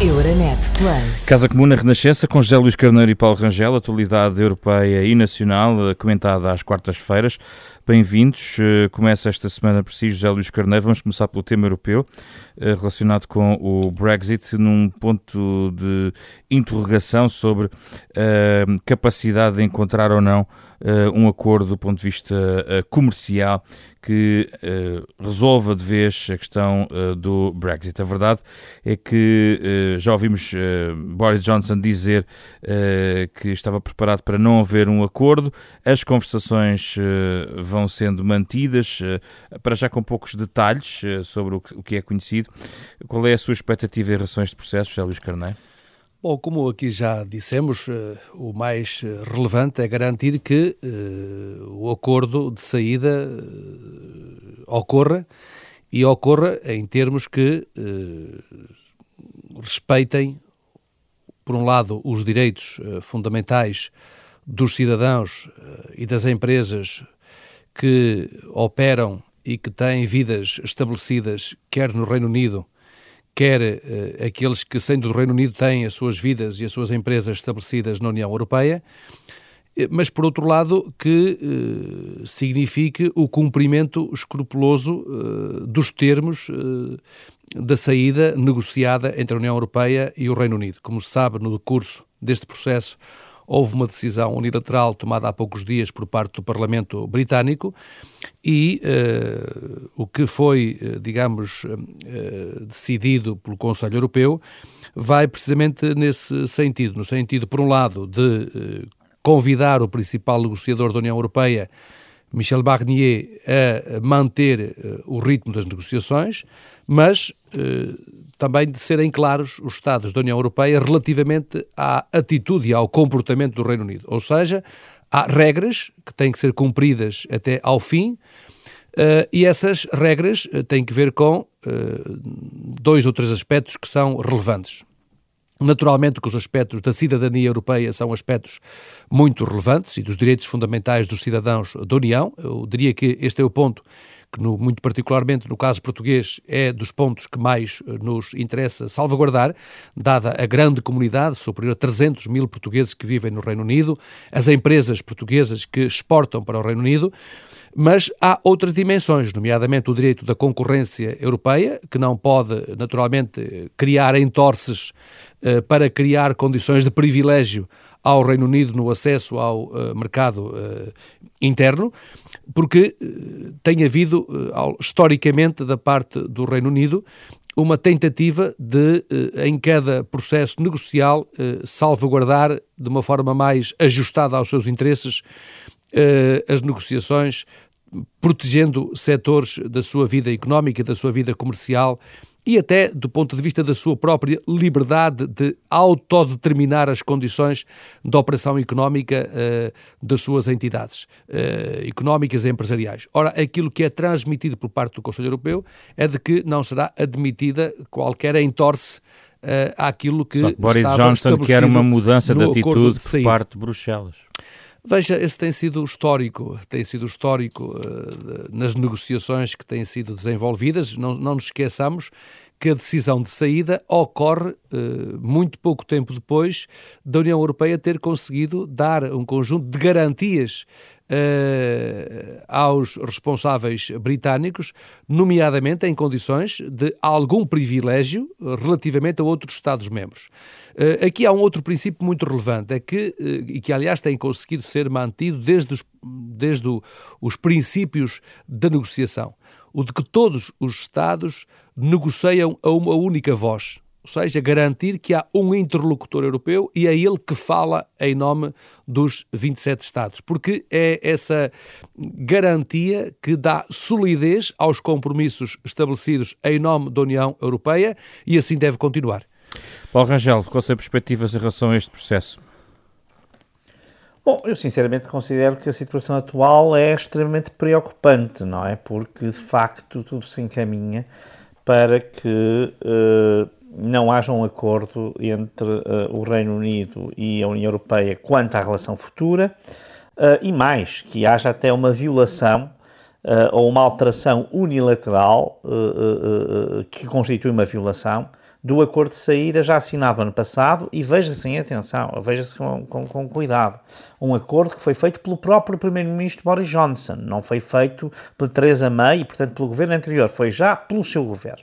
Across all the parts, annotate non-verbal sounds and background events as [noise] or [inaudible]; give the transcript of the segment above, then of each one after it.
Euronet Plus. Casa Comum na Renascença com José Luís Carneiro e Paulo Rangel, atualidade europeia e nacional, comentada às quartas-feiras. Bem-vindos. Eh, começa esta semana por si, José Luís Carneiro. Vamos começar pelo tema europeu, eh, relacionado com o Brexit, num ponto de interrogação sobre a eh, capacidade de encontrar ou não um acordo do ponto de vista comercial que resolva de vez a questão do Brexit. A verdade é que já ouvimos Boris Johnson dizer que estava preparado para não haver um acordo, as conversações vão sendo mantidas, para já com poucos detalhes sobre o que, é conhecido. Qual é a sua expectativa em relação a este processo, José Luís Carneiro? Bom, como aqui já dissemos, uh, o mais eh, relevante é garantir que o acordo de saída ocorra e ocorra em termos que respeitem, por um lado, os direitos fundamentais dos cidadãos e das empresas que operam e que têm vidas estabelecidas, quer no Reino Unido, quer uh, aqueles que, sendo do Reino Unido, têm as suas vidas e as suas empresas estabelecidas na União Europeia, eh, mas, por outro lado, que uh, signifique o cumprimento escrupuloso uh, dos termos da saída negociada entre a União Europeia e o Reino Unido. Como se sabe, no decurso deste processo, houve uma decisão unilateral tomada há poucos dias por parte do Parlamento Britânico e uh, o que foi, uh, digamos, uh, decidido pelo Conselho Europeu vai precisamente nesse sentido, no sentido, por um lado, de convidar o principal negociador da União Europeia, Michel Barnier, a manter o ritmo das negociações, mas também de serem claros os Estados da União Europeia relativamente à atitude e ao comportamento do Reino Unido. Ou seja, há regras que têm que ser cumpridas até ao fim. Uh, e essas regras uh, têm que ver com uh, dois ou três aspectos que são relevantes. Naturalmente que os aspectos da cidadania europeia são aspectos muito relevantes e dos direitos fundamentais dos cidadãos da União. Eu diria que este é o ponto que no, muito particularmente no caso português é dos pontos que mais eh, nos interessa salvaguardar, dada a grande comunidade, superior a 300 mil portugueses que vivem no Reino Unido, as empresas portuguesas que exportam para o Reino Unido, mas há outras dimensões, nomeadamente o direito da concorrência europeia, que não pode, naturalmente, criar entorces eh, para criar condições de privilégio ao Reino Unido no acesso ao uh, mercado uh, interno, porque uh, tem havido, historicamente, da parte do Reino Unido, uma tentativa de, em cada processo negocial, salvaguardar de uma forma mais ajustada aos seus interesses as negociações, protegendo setores da sua vida económica, da sua vida comercial e até do ponto de vista da sua própria liberdade de autodeterminar as condições da operação económica uh, das suas entidades uh, económicas e empresariais. Ora, aquilo que é transmitido por parte do Conselho Europeu é de que não será admitida qualquer entorce uh, àquilo que, Só que Boris Johnson quer uma mudança de atitude de por parte de Bruxelas. Veja, esse tem sido histórico, tem sido histórico uh, nas negociações que têm sido desenvolvidas. Não, não nos esqueçamos que a decisão de saída ocorre uh, muito pouco tempo depois da União Europeia ter conseguido dar um conjunto de garantias uh, aos responsáveis britânicos, nomeadamente em condições de algum privilégio relativamente a outros Estados-membros. Uh, aqui há um outro princípio muito relevante, é que, uh, e que aliás tem conseguido ser mantido desde os, desde o, os princípios da negociação, o de que todos os Estados negociam a uma única voz ou seja, garantir que há um interlocutor europeu e é ele que fala em nome dos 27 Estados, porque é essa garantia que dá solidez aos compromissos estabelecidos em nome da União Europeia e assim deve continuar. Paulo Rangel, quais são as perspectivas em relação a este processo? Bom, eu sinceramente considero que a situação atual é extremamente preocupante, não é? Porque de facto tudo se encaminha para que uh, não haja um acordo entre uh, o Reino Unido e a União Europeia quanto à relação futura uh, e mais, que haja até uma violação ou uma alteração unilateral que constitui uma violação do acordo de saída já assinado ano passado e veja-se em atenção, veja-se com, com, com, cuidado. Um acordo que foi feito pelo próprio Primeiro-Ministro Boris Johnson, não foi feito por Theresa May e, portanto, pelo governo anterior, foi já pelo seu governo.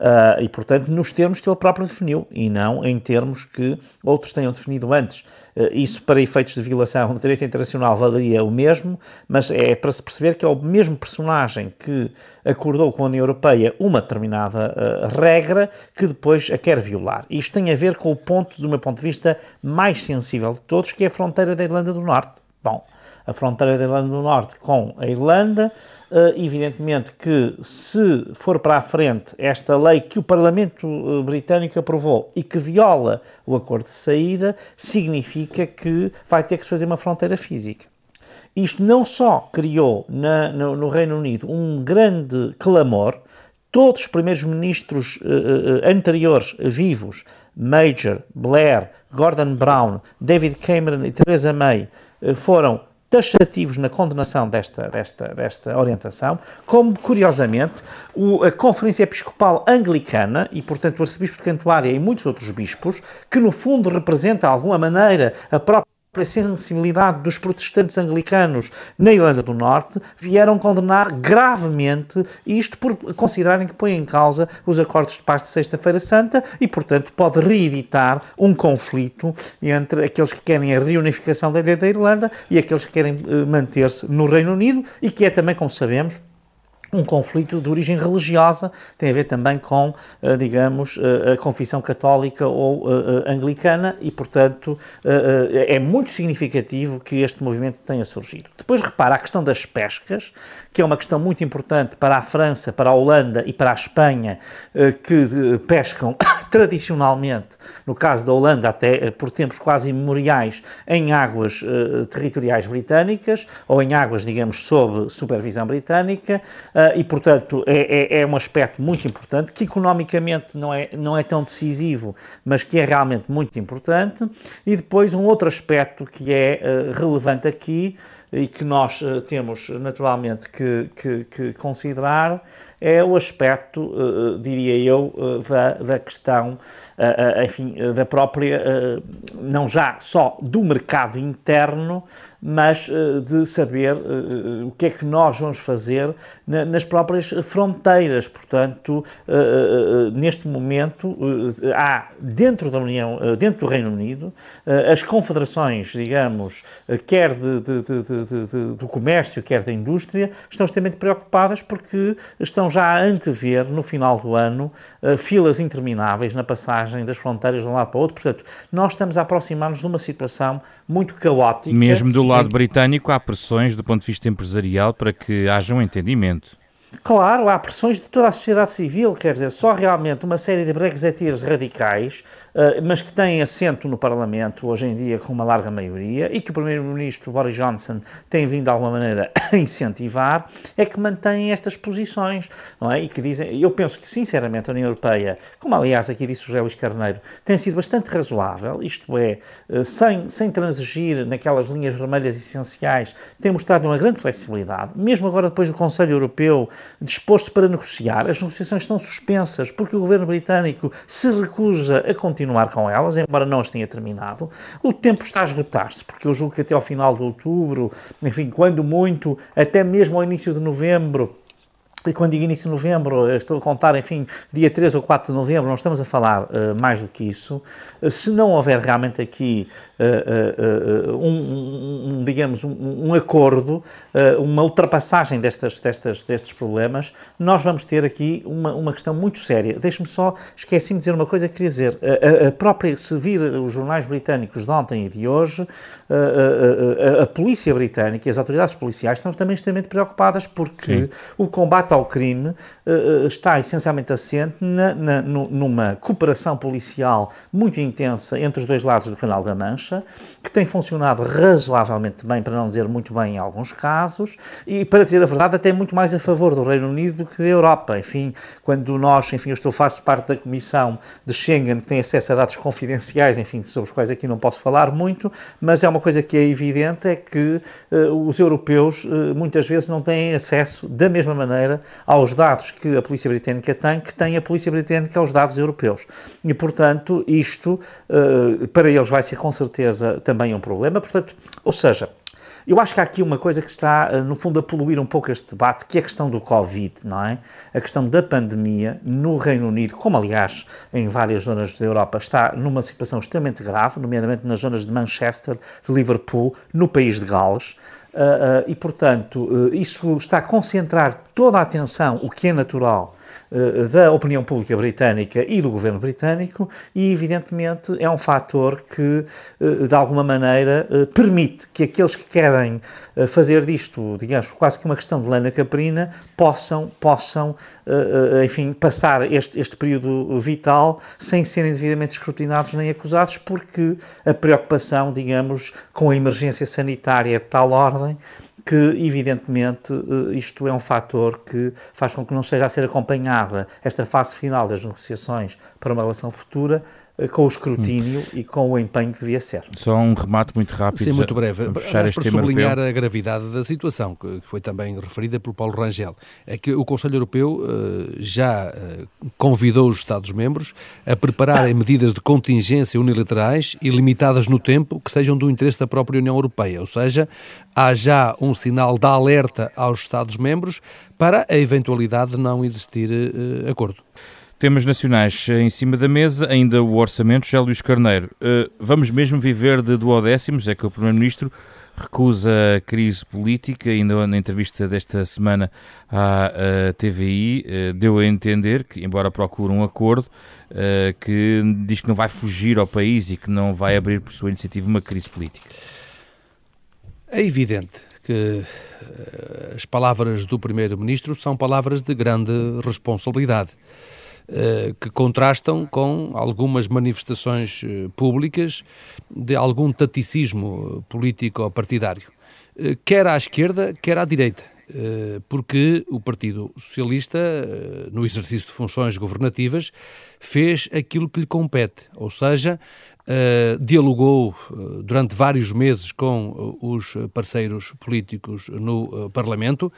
Uh, e, portanto, nos termos que ele próprio definiu e não em termos que outros tenham definido antes. Uh, isso, para efeitos de violação do direito internacional, valeria o mesmo, mas é para se perceber que é o mesmo personagem que acordou com a União Europeia uma determinada uh, regra que depois a quer violar. Isto tem a ver com o ponto, do meu ponto de vista, mais sensível de todos, que é a fronteira da Irlanda do Norte. Bom, a fronteira da Irlanda do Norte com a Irlanda Uh, evidentemente que se for para a frente esta lei que o Parlamento uh, britânico aprovou e que viola o acordo de saída, significa que vai ter que se fazer uma fronteira física. Isto não só criou na, no, no, Reino Unido um grande clamor, todos os primeiros ministros uh, anteriores vivos, Major, Blair, Gordon Brown, David Cameron e Theresa May, foram taxativos na condenação desta, desta, desta orientação, como, curiosamente, o, a Conferência Episcopal Anglicana e, portanto, o Arcebispo de Cantuária e muitos outros bispos, que no fundo representa, de alguma maneira, a própria a sensibilidade dos protestantes anglicanos na Irlanda do Norte, vieram condenar gravemente isto por considerarem que põe em causa os acordos de paz de Sexta-feira Santa e, portanto, pode reeditar um conflito entre aqueles que querem a reunificação da, da Irlanda e aqueles que querem eh, manter-se no Reino Unido e que é também, como sabemos, um conflito de origem religiosa, tem a ver também com, eh, digamos, eh, a confissão católica ou eh, anglicana e, portanto, é muito significativo que este movimento tenha surgido. Depois repara a questão das pescas, que é uma questão muito importante para a França, para a Holanda e para a Espanha, que pescam [coughs] tradicionalmente, no caso da Holanda, até por tempos quase imemoriais, em águas territoriais britânicas ou em águas, digamos, sob supervisão britânica e, portanto, é, é, é, um aspecto muito importante, que economicamente não é, não é tão decisivo, mas que é realmente muito importante. E depois um outro aspecto que é relevante aqui e que nós uh, temos naturalmente que, que, que, considerar é o aspecto, diria eu, da, da questão, enfim, da própria, não já só do mercado interno, mas uh, de saber uh, o que é que nós vamos fazer na, nas próprias fronteiras. Portanto, uh, neste momento, há dentro da União, dentro do Reino Unido, as confederações, digamos, quer de, de, de, do comércio, quer da indústria, estão extremamente preocupadas porque estão já a antever, no final do ano, filas intermináveis na passagem das fronteiras de um lado para o outro. Portanto, nós estamos a aproximar-nos de uma situação muito caótica. Mesmo do lado britânico há pressões do ponto de vista empresarial para que haja um entendimento. Claro, há pressões de toda a sociedade civil, quer dizer, só realmente uma série de brexiteers radicais eh, mas que tem assento no Parlamento hoje em dia com uma larga maioria e que o Primeiro-Ministro Boris Johnson tem vindo de alguma maneira [coughs] a incentivar, é que mantém estas posições, não é? E que dizem, eu penso que sinceramente a União Europeia, como aliás aqui disse o José Luís Carneiro, tem sido bastante razoável, isto é, eh, sem, sem transigir naquelas linhas vermelhas essenciais, tem mostrado uma grande flexibilidade, mesmo agora depois do Conselho Europeu disposto para negociar, as negociações estão suspensas porque o governo britânico se recusa a continuar com elas, embora não as tenha terminado. O tempo está a esgotar-se, porque eu julgo que até ao final de outubro, enfim, quando muito, até mesmo ao início de novembro, e quando digo início de novembro, estou a contar, enfim, dia 3 ou 4 de novembro, não estamos a falar uh, mais do que isso. Uh, se não houver realmente aqui uh, um, um, digamos, um, um acordo, uma ultrapassagem destas, destas, destes problemas, nós vamos ter aqui uma, uma questão muito séria. Deixe-me só, esqueci-me de dizer uma coisa que queria dizer. A, a, própria, se vir os jornais britânicos de ontem e de hoje, a, a, polícia britânica e as autoridades policiais estão também extremamente preocupadas porque Sim. o combate ao crime está essencialmente assente na, na, numa cooperação policial muito intensa entre os dois lados do Canal da Mancha, que tem funcionado razoavelmente bem, para não dizer muito bem em alguns casos, e para dizer a verdade, até muito mais a favor do Reino Unido do que da Europa. Enfim, quando nós, enfim, eu estou faço parte da Comissão de Schengen, que tem acesso a dados confidenciais, enfim, sobre os quais aqui não posso falar muito, mas é uma coisa que é evidente, é que uh, os europeus uh, muitas vezes não têm acesso da mesma maneira aos dados que a Polícia Britânica tem, que tem a Polícia Britânica aos dados europeus. E, portanto, isto uh, para eles vai ser com certeza também um problema. Portanto, ou seja, eu acho que há aqui uma coisa que está, eh, no fundo, a poluir um pouco este debate, que é a questão do Covid, não é? A questão da pandemia no Reino Unido, como aliás em várias zonas da Europa, está numa situação extremamente grave, nomeadamente nas zonas de Manchester, de Liverpool, no país de Gales. Uh, uh, e, portanto, uh, isso está a concentrar toda a atenção, o que é natural, da opinião pública britânica e do governo britânico, e evidentemente é um fator que, de alguma maneira, permite que aqueles que querem fazer disto, digamos, quase que uma questão de lana caprina, possam, possam enfim, passar este, este período vital sem serem devidamente escrutinados nem acusados, porque a preocupação, digamos, com a emergência sanitária de tal ordem que, evidentemente, eh, isto é um fator que faz com que não seja a ser acompanhada esta fase final das negociações para uma relação futura com o escrutínio hum. e com o empenho que devia ser. Só um remate muito rápido. Sim, muito breve. Fechar este para sublinhar europeu. a gravidade da situação, que foi também referida pelo Paulo Rangel, é que o Conselho Europeu uh, já uh, convidou os Estados-membros a prepararem medidas de contingência unilaterais e limitadas no tempo que sejam do interesse da própria União Europeia, ou seja, há já um sinal de alerta aos Estados-membros para a eventualidade de não existir acordo. Temas nacionais em cima da mesa, ainda o orçamento, José Luís Carneiro. Uh, vamos mesmo viver de duodécimos? É que o Primeiro-Ministro recusa a crise política, ainda na entrevista desta semana à uh, TVI, uh, deu a entender que, embora procure um acordo, que diz que não vai fugir ao país e que não vai abrir por sua iniciativa uma crise política. É evidente que as palavras do Primeiro-Ministro são palavras de grande responsabilidade. Eh, que contrastam com algumas manifestações eh, públicas de algum taticismo político ou partidário, eh, quer à esquerda, quer à direita porque o Partido Socialista, no exercício de funções governativas, fez aquilo que lhe compete, ou seja, dialogou durante vários meses com os parceiros políticos no Parlamento,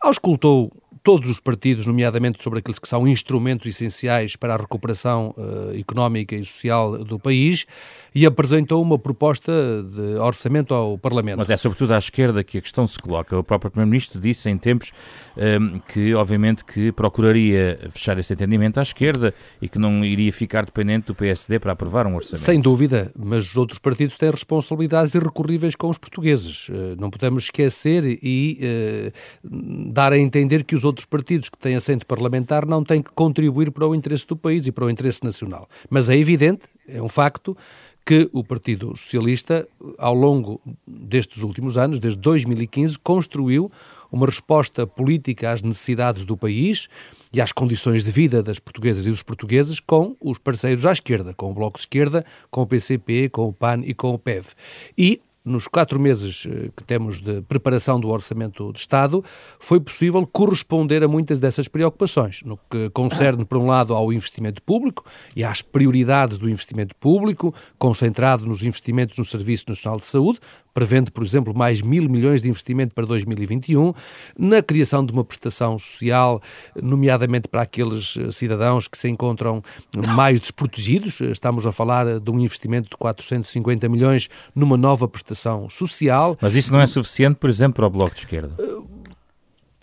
auscultou todos os partidos, nomeadamente sobre aqueles que são instrumentos essenciais para a recuperação uh, económica e social do país, e apresentou uma proposta de orçamento ao Parlamento. Mas é sobretudo à esquerda que a questão se coloca. O próprio Primeiro-Ministro disse em tempos um, ehm, que, obviamente, que procuraria fechar esse entendimento à esquerda e que não iria ficar dependente do PSD para aprovar um orçamento. Sem dúvida, mas os outros partidos têm responsabilidades irrecorríveis com os portugueses. Uh, não podemos esquecer e uh, dar a entender que os outros partidos que têm assento parlamentar não têm que contribuir para o interesse do país e para o interesse nacional. Mas é evidente, é um facto, que o Partido Socialista, ao longo destes últimos anos, desde 2015, construiu uma resposta política às necessidades do país e às condições de vida das portuguesas e dos portugueses com os parceiros à esquerda, com o Bloco de Esquerda, com o PCP, com o PAN e com o PEV. E nos quatro meses eh, que temos de preparação do Orçamento de Estado, foi possível corresponder a muitas dessas preocupações, no que concerne, por um lado, ao investimento público e às prioridades do investimento público, concentrado nos investimentos no Serviço Nacional de Saúde, prevendo, por exemplo, mais mil milhões de investimento para 2021, na criação de uma prestação social, nomeadamente para aqueles eh, cidadãos que se encontram mais desprotegidos. Estamos a falar de um investimento de 450 milhões numa nova prestação social. Mas isso não é suficiente, por exemplo, para o Bloco de Esquerda?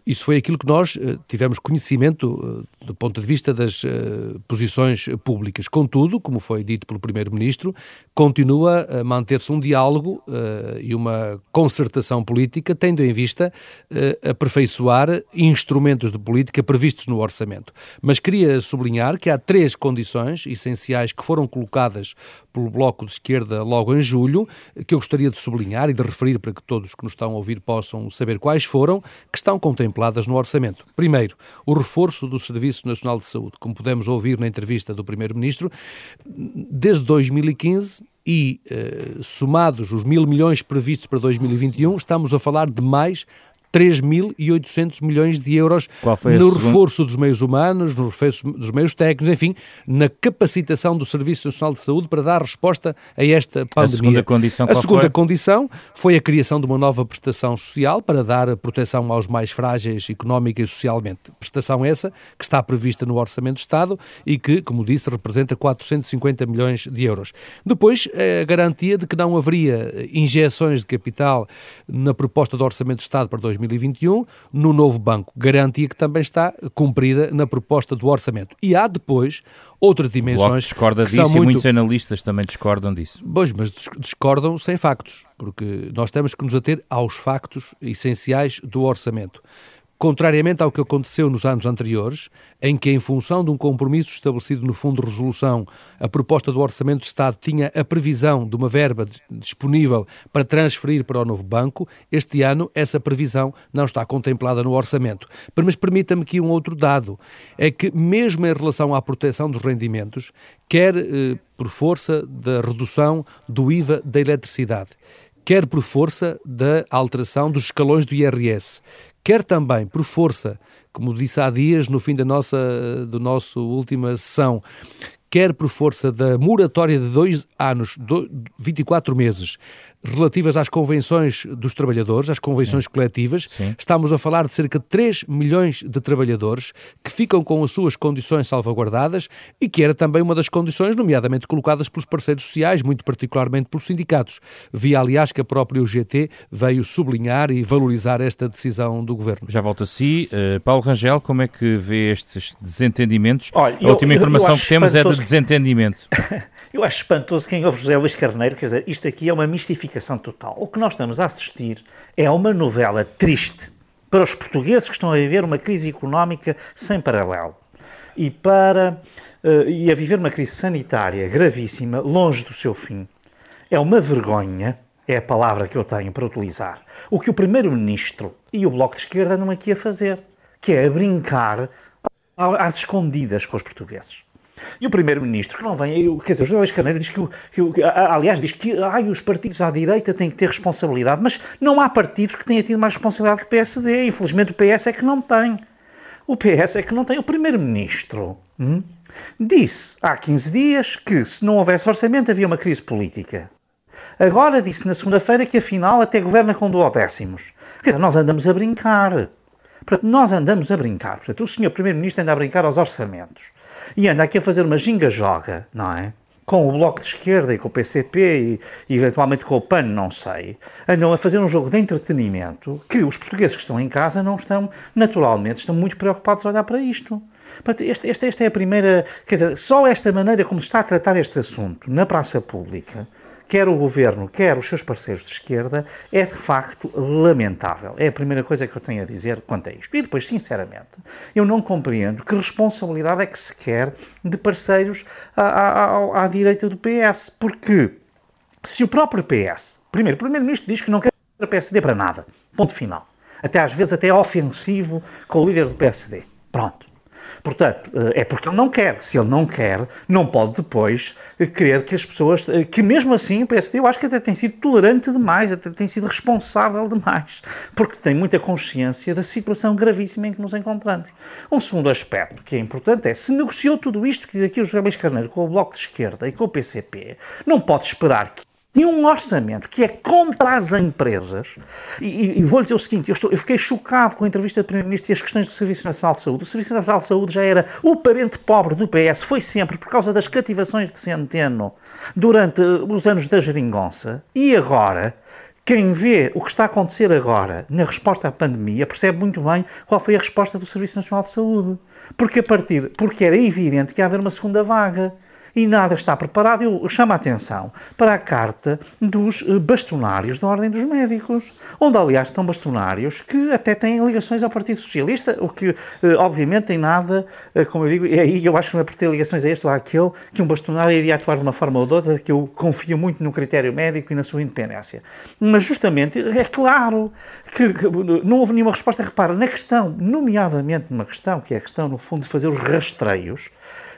Isso foi aquilo que nós uh, tivemos conhecimento uh, do ponto de vista das uh, posições públicas. Contudo, como foi dito pelo Primeiro-Ministro, continua a manter-se um diálogo e uma concertação política, tendo em vista aperfeiçoar instrumentos de política previstos no orçamento. Mas queria sublinhar que há três condições essenciais que foram colocadas pelo Bloco de Esquerda logo em julho, que eu gostaria de sublinhar e de referir para que todos que nos estão a ouvir possam saber quais foram, que estão contempladas contempladas no orçamento. Primeiro, o reforço do Serviço Nacional de Saúde, como pudemos ouvir na entrevista do Primeiro-Ministro, desde 2015 e, eh, somados os mil milhões previstos para 2021, estamos a falar de mais 3.800 milhões de euros no reforço dos meios humanos, no reforço dos meios técnicos, enfim, na capacitação do Serviço Nacional de Saúde para dar resposta a esta pandemia. A segunda condição, a segunda foi? condição foi a criação de uma nova prestação social para dar proteção aos mais frágeis económica e socialmente. Prestação essa que está prevista no Orçamento de Estado e que, como disse, representa 450 milhões de euros. Depois, a garantia de que não haveria injeções de capital na proposta do Orçamento de Estado para 2020 2021 no novo banco. Garantia que também está cumprida na proposta do orçamento. E há depois outras dimensões. O Bloco discorda disso muito... e muitos analistas também discordam disso. Pois, mas discordam sem factos, porque nós temos que nos ater aos factos essenciais do orçamento. Contrariamente ao que aconteceu nos anos anteriores, em que, em função de um compromisso estabelecido no Fundo de Resolução, a proposta do Orçamento de Estado tinha a previsão de uma verba disponível para transferir para o novo banco, este ano essa previsão não está contemplada no Orçamento. Mas permita-me aqui um outro dado: é que, mesmo em relação à proteção dos rendimentos, quer eh, por força da redução do IVA da eletricidade, quer por força da alteração dos escalões do IRS, quer também por força, como disse há dias no fim da nossa do nosso última sessão, quer por força da moratória de dois anos, do, 24 meses, relativas às convenções dos trabalhadores, às convenções Sim. coletivas. Sim. Estamos a falar de cerca de 3 milhões de trabalhadores que ficam com as suas condições salvaguardadas e que era também uma das condições, nomeadamente colocadas pelos parceiros sociais, muito particularmente pelos sindicatos. Via, aliás, que a própria UGT veio sublinhar e valorizar esta decisão do Governo. Já volto a si. Uh, Paulo Rangel, como é que vê estes desentendimentos? Olha, a última eu, informação eu que temos é de desentendimento. [laughs] Eu acho espantoso quem ouve José Luís Carneiro, quer dizer, isto aqui é uma mistificação total. O que nós estamos a assistir é uma novela triste para os portugueses que estão a viver uma crise económica sem paralelo e para uh, e a viver uma crise sanitária gravíssima, longe do seu fim. É uma vergonha, é a palavra que eu tenho para utilizar, o que o primeiro-ministro e o bloco de esquerda andam aqui a fazer, que é a brincar às escondidas com os portugueses. E o Primeiro-Ministro, que não vem, quer dizer, o José Luís Carneiro diz que, que, aliás, diz que ai, os partidos à direita têm que ter responsabilidade, mas não há partidos que tenham tido mais responsabilidade que o PSD. Infelizmente o PS é que não tem. O PS é que não tem. O Primeiro-Ministro hum, disse há 15 dias que se não houvesse orçamento havia uma crise política. Agora disse na segunda-feira que afinal até governa com duodécimos. Quer dizer, nós andamos a brincar. Portanto, nós andamos a brincar. Portanto, o senhor Primeiro-Ministro anda a brincar aos orçamentos. E anda aqui a fazer uma ginga-joga, não é? Com o Bloco de Esquerda e com o PCP e, e, eventualmente com o PAN, não sei. Andam a fazer um jogo de entretenimento que os portugueses que estão em casa não estão, naturalmente, estão muito preocupados a olhar para isto. Esta, esta, esta é a primeira. Quer dizer, só esta maneira como se está a tratar este assunto na praça pública quer o governo, quer os seus parceiros de esquerda, é de facto lamentável. É a primeira coisa que eu tenho a dizer quanto a isto. E depois, sinceramente, eu não compreendo que responsabilidade é que se quer de parceiros à, à, à direita do PS. Porque se o próprio PS, primeiro, o Primeiro-Ministro diz que não quer o PSD para nada. Ponto final. Até às vezes até é ofensivo com o líder do PSD. Pronto. Portanto, eh, é porque ele não quer. Se ele não quer, não pode depois querer que as pessoas. Eh, que mesmo assim o PSD, eu acho que até tem sido tolerante demais, até tem sido responsável demais, porque tem muita consciência da situação gravíssima em que nos encontramos. Um segundo aspecto que é importante é: se negociou tudo isto que diz aqui o José Luís Carneiro com o Bloco de Esquerda e com o PCP, não pode esperar que e um orçamento que é contra as empresas. E, e, vou-lhe dizer o seguinte: eu, estou, eu, fiquei chocado com a entrevista do Primeiro-Ministro e as questões do Serviço Nacional de Saúde. O Serviço Nacional de Saúde já era o parente pobre do PS, foi sempre por causa das cativações de Centeno durante os anos da geringonça. E agora, quem vê o que está a acontecer agora na resposta à pandemia percebe muito bem qual foi a resposta do Serviço Nacional de Saúde. Porque a partir, porque era evidente que ia haver uma segunda vaga. E nada está preparado. Eu chamo a atenção para a carta dos eh, bastonários da Ordem dos Médicos, onde, aliás, estão bastonários que até têm ligações ao Partido Socialista, o que, eh, obviamente, tem nada, eh, como eu digo, e aí eu acho que não é por ter ligações a este ou àquele, que um bastonário iria atuar de uma forma ou de outra, que eu confio muito no critério médico e na sua independência. Mas, justamente, é claro que, que não houve nenhuma resposta. Repara, na questão, nomeadamente numa questão, que é a questão, no fundo, de fazer os rastreios,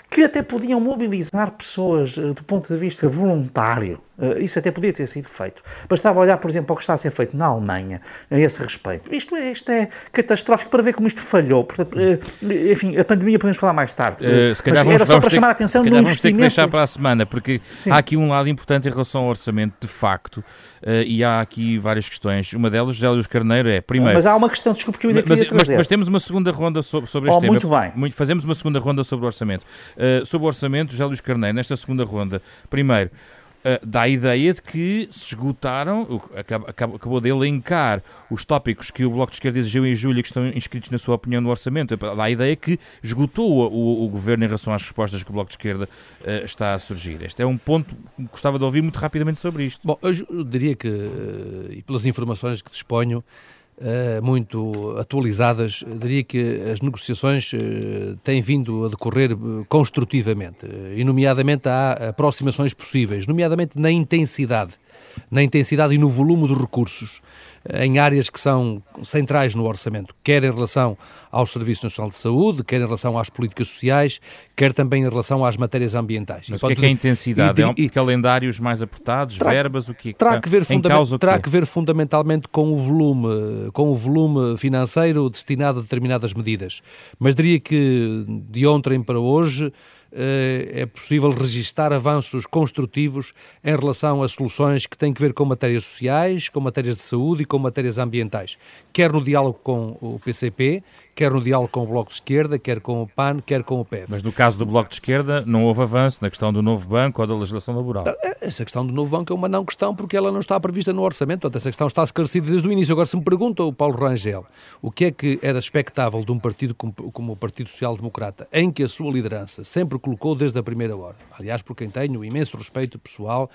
que até podiam mobilizar pessoas uh, do ponto de vista voluntário. Uh, isso até podia ter sido feito. Bastava olhar, por exemplo, para o que está a ser feito na Alemanha a esse respeito. Isto, é, isto é catastrófico para ver como isto falhou. Portanto, uh, enfim, a pandemia podemos falar mais tarde. se calhar vamos, era só para chamar a atenção se calhar vamos ter que deixar para a semana, porque Sim. há aqui um lado importante em relação ao orçamento, de facto, e há aqui várias questões. Uma delas, José Luís Carneiro, é, primeiro... Mas há uma questão, desculpe, que eu ainda mas, queria mas, mas, temos uma segunda ronda sobre, sobre este oh, tema. Muito bem. Muito, fazemos uma segunda ronda sobre o orçamento. Uh, sobre o orçamento, José Luís Carneiro, nesta segunda ronda, primeiro, uh, dá a ideia de que se esgotaram, acabou, acabou de elencar os tópicos que o Bloco de Esquerda exigiu em julho e que estão inscritos na sua opinião no orçamento. Dá a ideia que esgotou o, o governo em relação às respostas que o Bloco de Esquerda uh, está a surgir. Este é um ponto que gostava de ouvir muito rapidamente sobre isto. Bom, eu diria que, e pelas informações que disponho, muito atualizadas, diria que as negociações uh, têm vindo a decorrer uh, construtivamente, e nomeadamente há aproximações possíveis, nomeadamente na intensidade, na intensidade e no volume dos recursos em áreas que são centrais no orçamento, quer em relação ao Serviço Nacional de Saúde, quer em relação às políticas sociais, quer também em relação às matérias ambientais. Mas o que é que é a intensidade? E, é um, e, calendários mais apertados, terá, verbas, o que terá que ver Terá que ver fundamentalmente com o volume, com o volume financeiro destinado a determinadas medidas. Mas diria que de ontem para hoje eh, é possível registar avanços construtivos em relação a soluções que têm que ver com matérias sociais, com matérias de saúde e com matérias ambientais, quer no diálogo com o PCP, quer no diálogo com o Bloco de Esquerda, quer com o PAN, quer com o PEF. Mas no caso do Bloco de Esquerda não houve avanço na questão do novo banco ou da legislação laboral. Eh, essa questão do novo banco é uma não questão porque ela não está prevista no orçamento, portanto essa questão está esclarecida desde o início. Agora se me pergunta o Paulo Rangel o que é que era expectável de um partido como, como o Partido Social Democrata, em que a sua liderança sempre colocou desde a primeira hora, aliás por quem tenho imenso respeito pessoal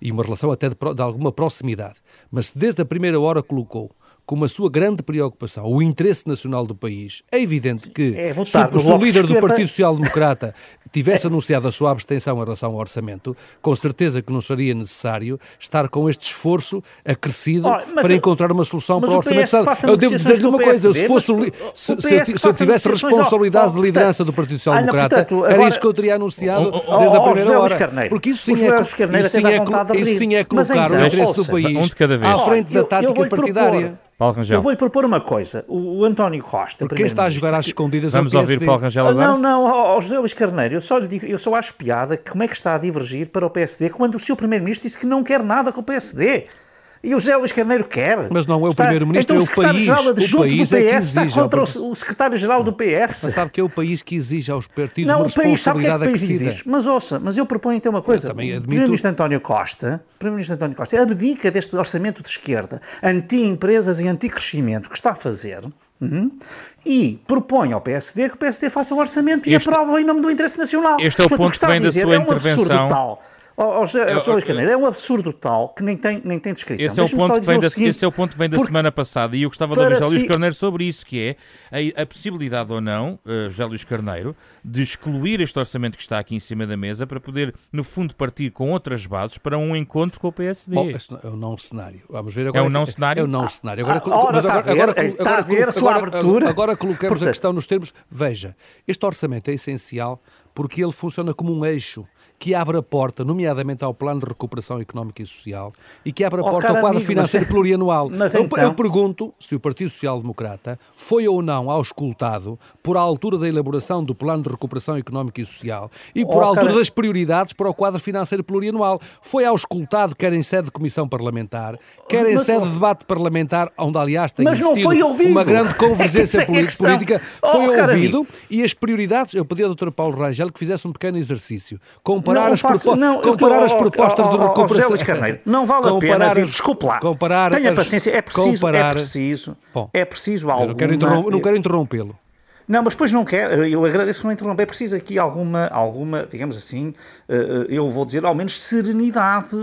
e uma relação até de, de alguma proximidade, mas desde a primeira hora colocou como a sua grande preocupação o interesse nacional do país, é evidente que é, se, se o líder do Partido Social Democrata [laughs] tivesse anunciado a sua abstenção em relação ao orçamento, com certeza que não seria necessário estar com este esforço acrescido oh, para encontrar uma solução para o orçamento. Eu devo dizer-lhe uma coisa, se, fosse o, se, se, se eu tivesse responsabilidade de liderança do Partido Social Democrata, era isso que eu teria anunciado desde a primeira hora. Porque isso sim é, isso sim é colocar o interesse do país à frente da tática partidária. Paulo Rangel. Eu vou-lhe propor uma coisa. O, o António Costa. Porque quem está a jogar às escondidas Vamos ouvir Paulo Rangel agora? Não, não, ao José Luís Carneiro. Eu só lhe digo, eu só acho piada como é que está a divergir para o PSD quando o seu Primeiro-Ministro disse que não quer nada com o PSD. E o José Luís Carneiro quer. Mas não é o Primeiro-Ministro, então, é o país. O país é que exige. contra ao... o Secretário-Geral do PS. Mas sabe que é o país que exige aos partidos não, uma o país, sabe que é que o país exige. Mas ouça, mas eu proponho então uma coisa. O Primeiro-Ministro António Costa, Primeiro-Ministro António Costa abdica deste orçamento de esquerda, anti-empresas e anti-crescimento que está a fazer. Uhum. E propõe ao PSD que o PSD faça o orçamento e este, aprova em nome do interesse nacional. Este é o ponto que vem da sua é um intervenção. Oh, oh, oh, é um absurdo tal que nem tem, nem tem descrição. Esse é, o ponto que vem da, seguinte, esse é o ponto que vem da semana passada e eu gostava de ouvir José Luís Carneiro sobre isso, que é a, a possibilidade ou não, uh, José Luís Carneiro, de excluir este orçamento que está aqui em cima da mesa para poder, no fundo, partir com outras bases para um encontro com o PSD. Bom, é o não cenário. Vamos ver agora. É o não cenário? É o não cenário. Agora, ah, mas agora, agora, agora, agora, agora colocamos a questão nos termos. Veja, este orçamento é essencial porque ele funciona como um eixo que abre a porta, nomeadamente ao Plano de Recuperação Económica e Social, e que abre a oh, porta ao quadro amigo, financeiro mas, plurianual. Mas eu, então... eu, pergunto se o Partido Social Democrata foi ou não auscultado por a altura da elaboração do Plano de Recuperação Económica e Social e por oh, a altura cara... das prioridades para o quadro financeiro plurianual. Foi auscultado quer em sede de comissão parlamentar, quer em mas, sede de debate parlamentar, onde aliás tem existido uma grande [laughs] convergência é política, foi oh, ouvido e as prioridades, eu pedi ao Dr. Paulo Rangel que fizesse um pequeno exercício, comparar comparar, não, as, propo não, comparar as propostas de recuperação. Carneiro, não vale comparar, a pena, desculpe lá. Comparar Tenha as, paciência, é preciso, é comparar, é preciso, Bom, é preciso algo. Não quero, interrom quero interrompê-lo. Não, mas depois não quer. Eu agradeço que não interromper. É preciso aqui alguma, alguma, digamos assim, eh, eh, eu vou dizer, ao menos serenidade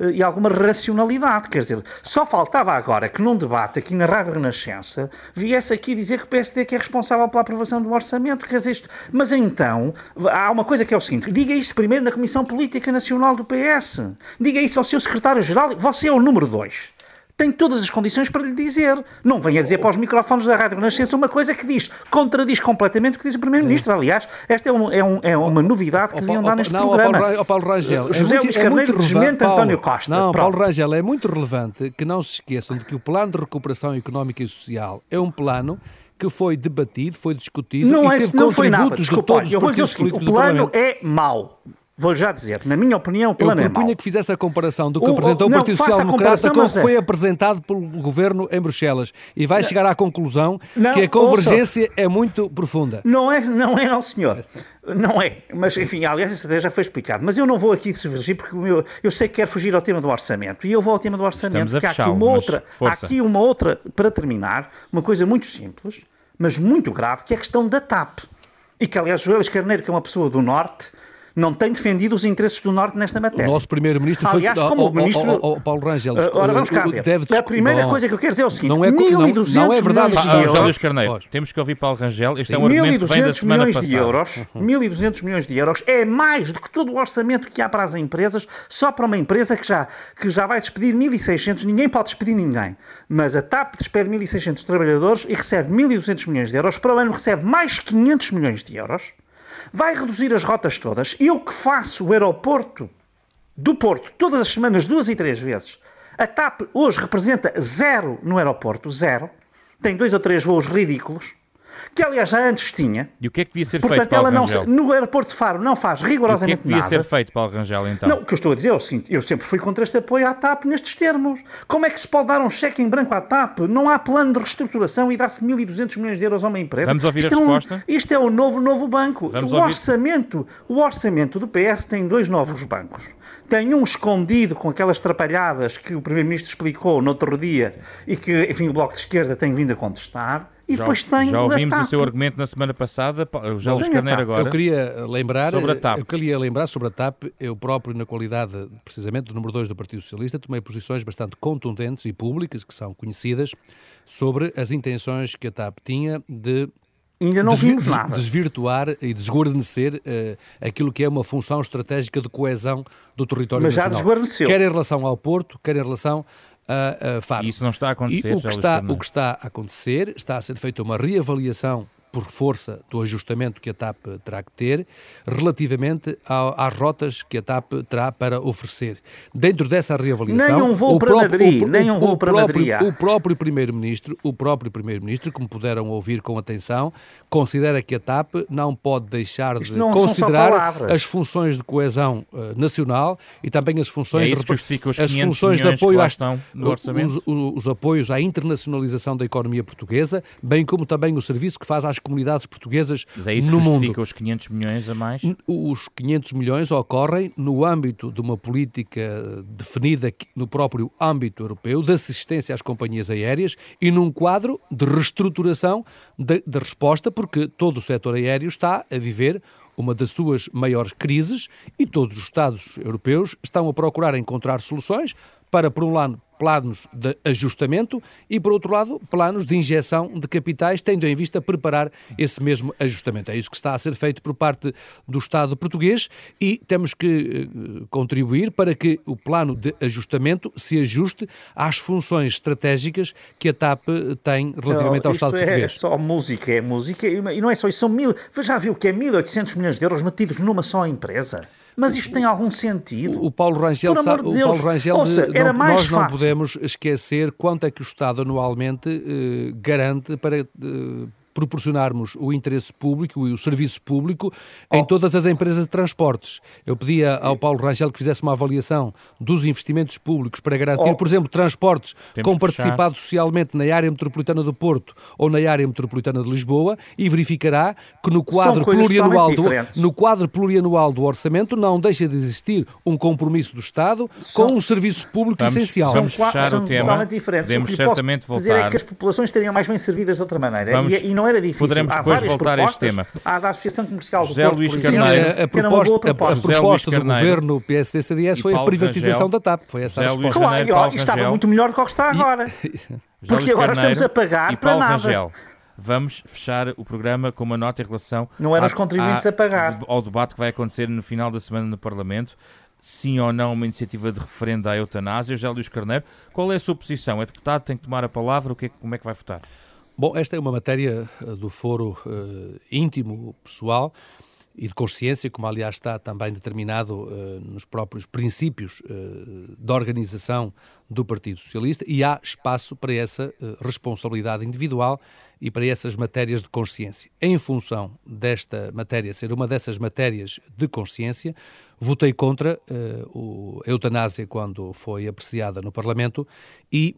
eh, e alguma racionalidade. Quer dizer, só faltava agora que num debate aqui na Rádio Renascença viesse aqui dizer que o PSD que é responsável pela aprovação do orçamento. Quer dizer, isto. Mas então, há uma coisa que é o seguinte: diga isso primeiro na Comissão Política Nacional do PS. Diga isso ao seu secretário-geral. Você é o número dois tem todas as condições para lhe dizer. Não venha dizer para os microfones da Rádio Renascença uma coisa que diz, contradiz completamente o que diz o Primeiro-Ministro. Aliás, esta é, um, é, um, é uma novidade que deviam dar neste não, programa. Paulo, Paulo Rangel, é José é Luís Carneiro é desmente António Costa. Não, Pronto. Paulo Rangel, é muito relevante que não se esqueçam de que o Plano de Recuperação Económica e Social é um plano que foi debatido, foi discutido não e é, teve não contributos foi nada. Desculpa, de todos os eu vou dizer o seguinte, o plano é mau. Vou já dizer, na minha opinião, o plano Eu é propunha que fizesse a comparação do que o, apresentou o, Partido Social Democrata com o que foi apresentado pelo governo em Bruxelas e vai chegar à conclusão não, que a convergência ouça, é muito profunda. Não é, não é, não, senhor. Não é, mas enfim, aliás, isso já foi explicado. Mas eu não vou aqui divergir porque meu, eu sei que quero fugir ao tema do orçamento. E eu vou ao tema do orçamento, porque há aqui uma outra, há aqui uma outra, para terminar, uma coisa muito simples, mas muito grave, que é a questão da TAP. E que, aliás, Joel Carneiro, que é uma pessoa do Norte, não tem defendido os interesses do Norte nesta matéria. O nosso primeiro-ministro foi... Aliás, como o ministro... Oh, oh, Paulo Rangel... Ora, vamos cá ver. Deve... A primeira coisa que eu quero dizer é o seguinte. Não é, 1.200 não, não é verdade, milhões de euros... Luís Carneiro, temos que ouvir Paulo Rangel. Este Sim. é um argumento que vem da semana milhões passada. De euros, uhum. 1.200 milhões de euros é mais do que todo o orçamento que há para as empresas, só para uma empresa que já, que já vai despedir 1.600, ninguém pode despedir ninguém. Mas a TAP despede 1.600 trabalhadores e recebe 1.200 milhões de euros. Para o ano recebe mais 500 milhões de euros vai reduzir as rotas todas. Eu que faço o aeroporto do Porto todas as semanas, duas e três vezes, a TAP hoje representa zero no aeroporto, zero. Tem dois ou três voos ridículos que aliás já antes tinha. E o que é que devia ser Portanto, feito, Paulo ela não, Rangel? no aeroporto de Faro não faz rigorosamente nada. o que é que devia nada. ser feito, Paulo Rangel, então? Não, o que eu estou a dizer é o seguinte, eu sempre fui contra este apoio à TAP nestes termos. Como é que se pode dar um cheque em branco à TAP? Não há plano de reestruturação e dá-se 1.200 milhões de euros a uma empresa. Vamos ouvir isto a é resposta? Um, isto é o novo, novo banco. Vamos o ouvir... orçamento, o orçamento do PS tem dois novos bancos. Tem um escondido com aquelas trapalhadas que o Primeiro-Ministro explicou no outro dia e que, enfim, o Bloco de Esquerda tem vindo a contestar. E já, depois tem já ouvimos o, o seu argumento na semana passada, o José Luís Carneiro agora. Eu queria lembrar sobre a TAP. Eu queria lembrar sobre a TAP, eu próprio na qualidade precisamente do número 2 do Partido Socialista, tomei posições bastante contundentes e públicas, que são conhecidas, sobre as intenções que a TAP tinha de ainda não vimos nada. Desvirtuar e desguarnecer uh, aquilo que é uma função estratégica de coesão do território Mas nacional. já desguarneceu. Quer em relação ao Porto, quer em relação a, a Faro. E isso não está a acontecer, e o que está, o que está a acontecer, está a ser feita uma reavaliação por força do ajustamento que a TAP terá que ter, relativamente às rotas que a TAP terá para oferecer. Dentro dessa reavaliação, nem um voo para próprio, Madrid, o, nem um voo para próprio, Madrid. O próprio primeiro-ministro, o próprio primeiro-ministro, como puderam ouvir com atenção, considera que a TAP não pode deixar de considerar as funções de coesão uh, nacional e também as funções é de os as funções de apoio às, os, os, os apoios à internacionalização da economia portuguesa, bem como também o serviço que faz às comunidades portuguesas Mas é isso no que mundo. os 500 milhões a mais? Os 500 milhões ocorrem no âmbito de uma política definida no próprio âmbito europeu de assistência às companhias aéreas e num quadro de reestruturação de resposta, porque todo o setor aéreo está a viver uma das suas maiores crises e todos os Estados europeus estão a procurar encontrar soluções para, por um lado, planos de ajustamento e, por outro lado, planos de injeção de capitais, tendo em vista preparar esse mesmo ajustamento. É isso que está a ser feito por parte do Estado português e temos que uh, contribuir para que o plano de ajustamento se ajuste às funções estratégicas que a TAP tem relativamente não, ao Estado é português. É só música, é música e não é só isso, são mil, já viu que é 1.800 milhões de euros metidos numa só empresa? Mas isto tem algum sentido? O Paulo Rangel, de o Paulo Rangel Ouça, não, nós fácil. não podemos esquecer quanto é que o Estado anualmente eh, garante para eh, proporcionarmos o interesse público e o serviço público oh. em todas as empresas de transportes. Eu pedia ao Paulo Rangel que fizesse uma avaliação dos investimentos públicos para garantir, oh. por exemplo, transportes Temos com participado socialmente na área metropolitana do Porto ou na área metropolitana de Lisboa e verificará que no quadro plurianual do, no quadro plurianual do orçamento não deixa de existir um compromisso do Estado são, com um serviço público vamos, essencial. Vamos fechar são o tema. totalmente diferentes. Podemos certamente posso dizer voltar. é que as populações teriam mais bem servidas de outra maneira. Vamos, e, e não era difícil. Poderemos depois voltar a este tema. Há da Associação Comercial José do Luís Porto, Carneiro. Sim, a, a proposta, proposta. A, proposta do Carneiro, governo PSD-CDS foi a privatização Rangel, da TAP. Foi essa a resposta. Claro, Carneiro, estava muito melhor do que o que está agora. [laughs] Porque agora estamos a pagar para nada. Rangel vamos fechar o programa com uma nota em relação não eram os contribuintes a pagar. ao debate que vai acontecer no final da semana no Parlamento. Sim ou não uma iniciativa de referendo à eutanásia? José Luís Carneiro, qual é a sua posição? É deputado, tem que tomar a palavra, o que é, como é que vai votar? Bom, esta é uma matéria eh, do foro uh, íntimo, pessoal, e de consciência, como aliás está também determinado uh, nos próprios princípios uh, da organização do Partido Socialista, e há espaço para essa uh, responsabilidade individual e para essas matérias de consciência. Em função desta matéria ser uma dessas matérias de consciência, votei contra a eutanásia quando foi apreciada no Parlamento e,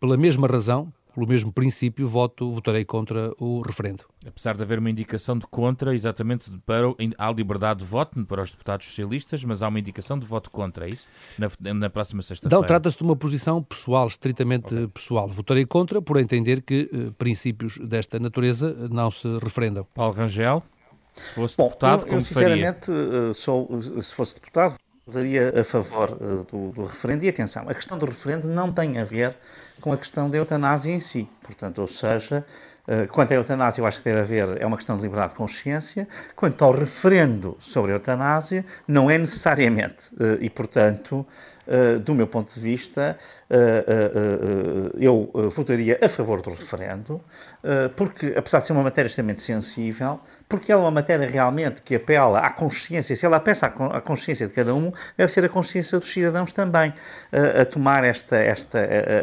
pela mesma razão, pelo mesmo princípio, voto, votarei contra o referendo. Apesar de haver uma indicação de contra, exatamente para há liberdade de voto para os deputados socialistas, mas há uma indicação de voto contra, é isso? Na, na próxima sexta-feira. Não, trata-se de uma posição pessoal, estritamente okay. pessoal. Votarei contra por entender que uh, princípios desta natureza não se referendam. Paulo Rangel, se fosse Bom, deputado, eu, como eu, sinceramente, faria? Sou, se fosse deputado, votaria a favor uh, do, do, referendo. E atenção, a questão do referendo não tem a ver com a questão da eutanásia em si. Portanto, ou seja, uh, quanto à eutanásia, eu acho que deve haver, é uma questão de liberdade de consciência. Quanto ao referendo sobre a eutanásia, não é necessariamente. Uh, e, portanto, do meu ponto de vista, eu votaria a favor do referendo, porque, apesar de ser uma matéria extremamente sensível, porque ela é uma matéria realmente que apela à consciência, se ela peça à consciência de cada um, deve ser a consciência dos cidadãos também a, tomar esta, esta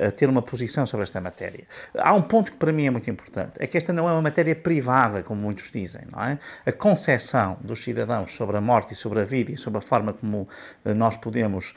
a, ter uma posição sobre esta matéria. Há um ponto que para mim é muito importante, é que esta não é uma matéria privada, como muitos dizem, não é? A concepção dos cidadãos sobre a morte e sobre a vida e sobre a forma como eh, nós podemos,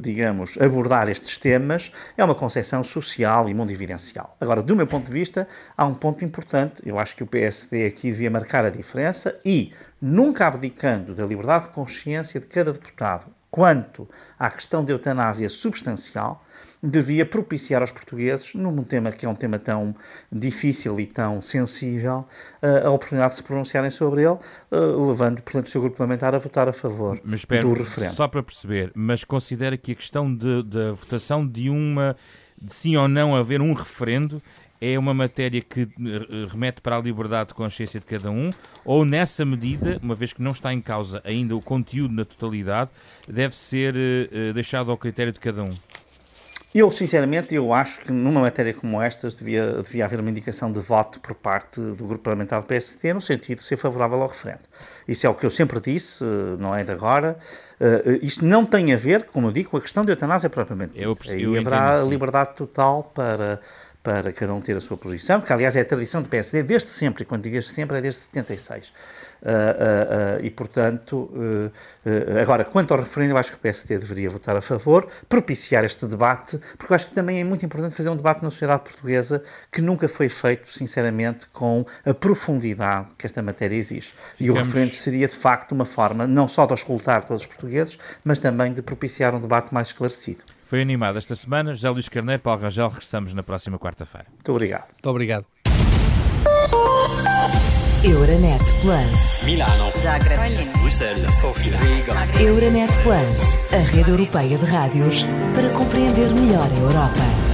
digamos, abordar estes temas é uma concepção social e mundividencial. Agora, do meu ponto de vista, há um ponto importante, eu acho que o PSD aqui devia marcar a diferença e, nunca abdicando da liberdade de consciência de cada deputado quanto à questão de eutanásia substancial, devia propiciar aos portugueses, num tema que é um tema tão difícil e tão sensível, eh, a oportunidade de se pronunciarem sobre ele, eh, levando, portanto, o seu grupo parlamentar a votar a favor mas, espero, do referendo. Só para perceber, mas considera que a questão da votação de uma de sim ou não haver um referendo é uma matéria que eh, remete para a liberdade de consciência de cada um, ou nessa medida, uma vez que não está em causa ainda o conteúdo na totalidade, deve ser uh, deixado ao critério de cada um? Eu, sinceramente, eu acho que numa matéria como esta devia, devia haver uma indicação de voto por parte do grupo parlamentar do PSD no sentido de ser favorável ao referendo. Isso é o que eu sempre disse, não é de agora. Uh, isto não tem a ver, como eu digo, com a questão de eutanásia propriamente. Eu, eu Aí haverá liberdade total para para cada um ter a sua posição, que aliás é a tradição do PSD desde sempre, e quando digo desde sempre é desde 76. Uh, uh, uh, e, portanto, agora, quanto ao referendo, eu acho que o PSD deveria votar a favor, propiciar este debate, porque eu acho que também é muito importante fazer um debate na sociedade portuguesa que nunca foi feito, sinceramente, com a profundidade que esta matéria exige. Ficamos... E o referendo seria, de facto, uma forma não só de escutar todos os portugueses, mas também de propiciar um debate mais esclarecido. Foi animado esta semana. José Luís Carneiro, Paulo Rangel, regressamos na próxima quarta-feira. Muito obrigado. Muito obrigado. Euronet Plus. Milano. Zagreb. Bruxelas. Sofia. Riga. Euronet Plus, a rede europeia de rádios para compreender melhor a Europa.